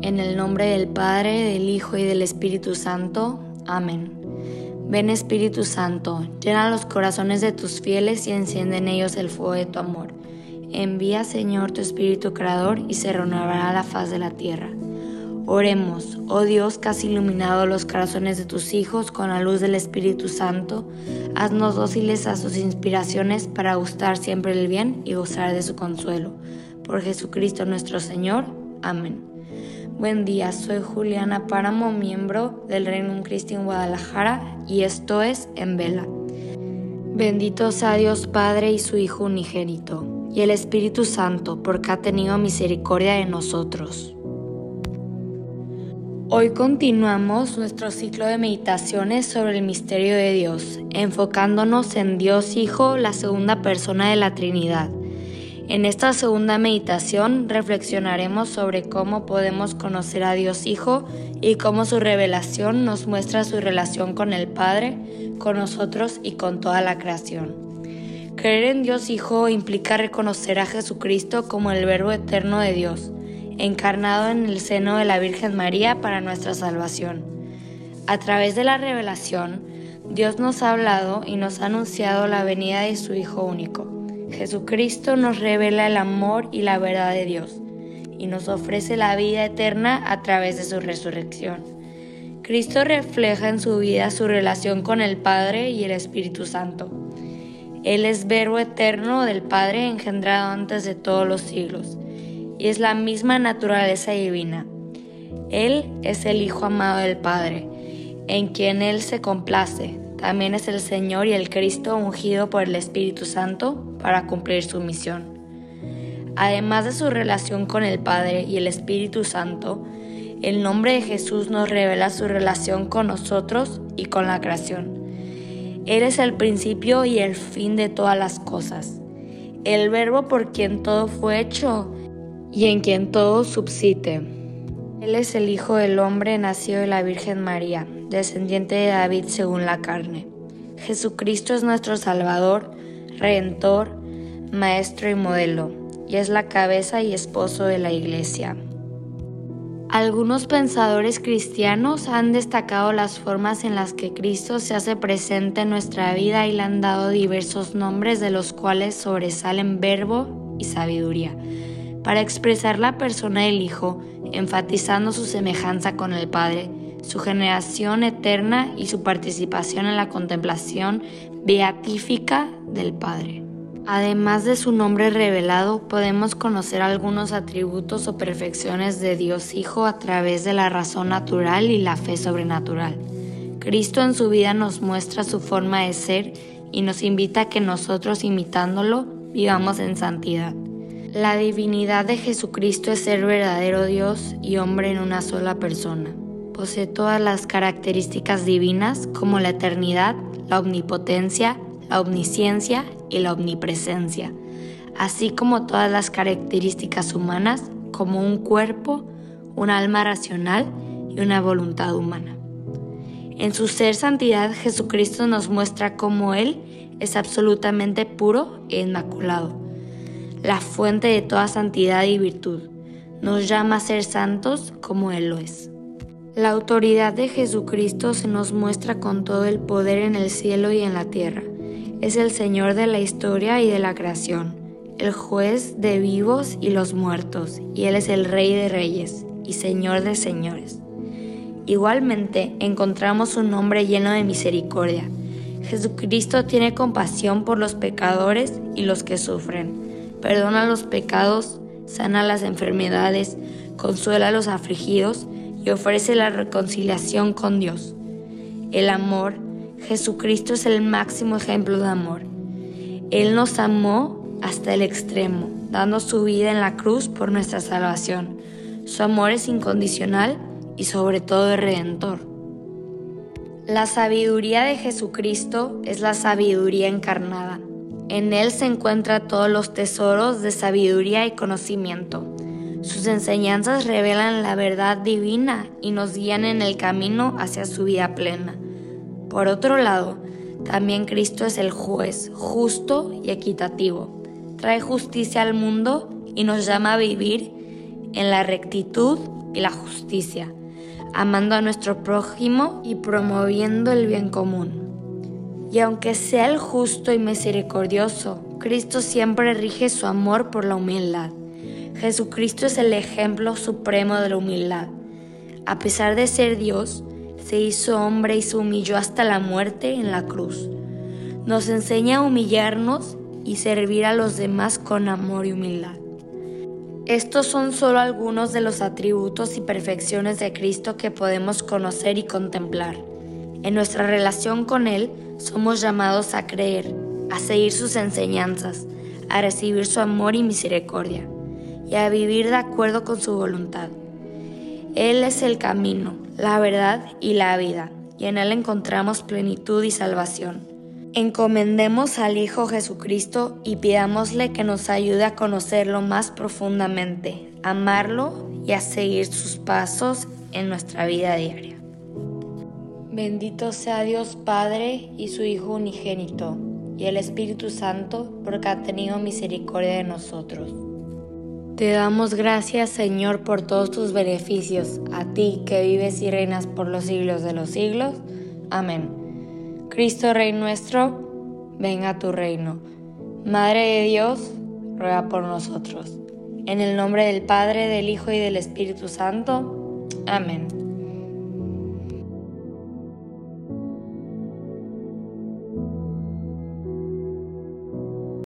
En el nombre del Padre, del Hijo y del Espíritu Santo. Amén. Ven Espíritu Santo, llena los corazones de tus fieles y enciende en ellos el fuego de tu amor. Envía Señor tu Espíritu Creador y se renovará la faz de la tierra. Oremos, oh Dios que has iluminado los corazones de tus hijos con la luz del Espíritu Santo, haznos dóciles a sus inspiraciones para gustar siempre el bien y gozar de su consuelo. Por Jesucristo nuestro Señor. Amén. Buen día, soy Juliana Páramo, miembro del Reino Cristo en Guadalajara y esto es En Vela. Bendito sea Dios Padre y su Hijo unigénito, y el Espíritu Santo, porque ha tenido misericordia de nosotros. Hoy continuamos nuestro ciclo de meditaciones sobre el misterio de Dios, enfocándonos en Dios Hijo, la segunda persona de la Trinidad. En esta segunda meditación reflexionaremos sobre cómo podemos conocer a Dios Hijo y cómo su revelación nos muestra su relación con el Padre, con nosotros y con toda la creación. Creer en Dios Hijo implica reconocer a Jesucristo como el Verbo eterno de Dios encarnado en el seno de la Virgen María para nuestra salvación. A través de la revelación, Dios nos ha hablado y nos ha anunciado la venida de su Hijo único. Jesucristo nos revela el amor y la verdad de Dios y nos ofrece la vida eterna a través de su resurrección. Cristo refleja en su vida su relación con el Padre y el Espíritu Santo. Él es verbo eterno del Padre engendrado antes de todos los siglos y es la misma naturaleza divina. Él es el Hijo amado del Padre, en quien Él se complace. También es el Señor y el Cristo ungido por el Espíritu Santo para cumplir su misión. Además de su relación con el Padre y el Espíritu Santo, el nombre de Jesús nos revela su relación con nosotros y con la creación. Él es el principio y el fin de todas las cosas. El verbo por quien todo fue hecho y en quien todo subsiste. Él es el Hijo del Hombre nacido de la Virgen María, descendiente de David según la carne. Jesucristo es nuestro Salvador, Redentor, Maestro y modelo, y es la cabeza y esposo de la Iglesia. Algunos pensadores cristianos han destacado las formas en las que Cristo se hace presente en nuestra vida y le han dado diversos nombres de los cuales sobresalen verbo y sabiduría para expresar la persona del Hijo, enfatizando su semejanza con el Padre, su generación eterna y su participación en la contemplación beatífica del Padre. Además de su nombre revelado, podemos conocer algunos atributos o perfecciones de Dios Hijo a través de la razón natural y la fe sobrenatural. Cristo en su vida nos muestra su forma de ser y nos invita a que nosotros, imitándolo, vivamos en santidad. La divinidad de Jesucristo es ser verdadero Dios y hombre en una sola persona. Posee todas las características divinas como la eternidad, la omnipotencia, la omnisciencia y la omnipresencia, así como todas las características humanas como un cuerpo, un alma racional y una voluntad humana. En su ser santidad Jesucristo nos muestra cómo Él es absolutamente puro e inmaculado la fuente de toda santidad y virtud. Nos llama a ser santos como Él lo es. La autoridad de Jesucristo se nos muestra con todo el poder en el cielo y en la tierra. Es el Señor de la historia y de la creación, el juez de vivos y los muertos, y Él es el Rey de reyes y Señor de señores. Igualmente encontramos un nombre lleno de misericordia. Jesucristo tiene compasión por los pecadores y los que sufren perdona los pecados, sana las enfermedades, consuela a los afligidos y ofrece la reconciliación con Dios. El amor, Jesucristo es el máximo ejemplo de amor. Él nos amó hasta el extremo, dando su vida en la cruz por nuestra salvación. Su amor es incondicional y sobre todo redentor. La sabiduría de Jesucristo es la sabiduría encarnada. En él se encuentran todos los tesoros de sabiduría y conocimiento. Sus enseñanzas revelan la verdad divina y nos guían en el camino hacia su vida plena. Por otro lado, también Cristo es el juez justo y equitativo. Trae justicia al mundo y nos llama a vivir en la rectitud, y la justicia, amando a nuestro prójimo y promoviendo el bien común. Y aunque sea el justo y misericordioso, Cristo siempre rige su amor por la humildad. Jesucristo es el ejemplo supremo de la humildad. A pesar de ser Dios, se hizo hombre y se humilló hasta la muerte en la cruz. Nos enseña a humillarnos y servir a los demás con amor y humildad. Estos son solo algunos de los atributos y perfecciones de Cristo que podemos conocer y contemplar. En nuestra relación con Él somos llamados a creer, a seguir sus enseñanzas, a recibir su amor y misericordia, y a vivir de acuerdo con su voluntad. Él es el camino, la verdad y la vida, y en Él encontramos plenitud y salvación. Encomendemos al Hijo Jesucristo y pidámosle que nos ayude a conocerlo más profundamente, amarlo y a seguir sus pasos en nuestra vida diaria. Bendito sea Dios Padre y su Hijo unigénito, y el Espíritu Santo, porque ha tenido misericordia de nosotros. Te damos gracias, Señor, por todos tus beneficios, a ti que vives y reinas por los siglos de los siglos. Amén. Cristo Rey nuestro, venga a tu reino. Madre de Dios, ruega por nosotros. En el nombre del Padre, del Hijo y del Espíritu Santo. Amén.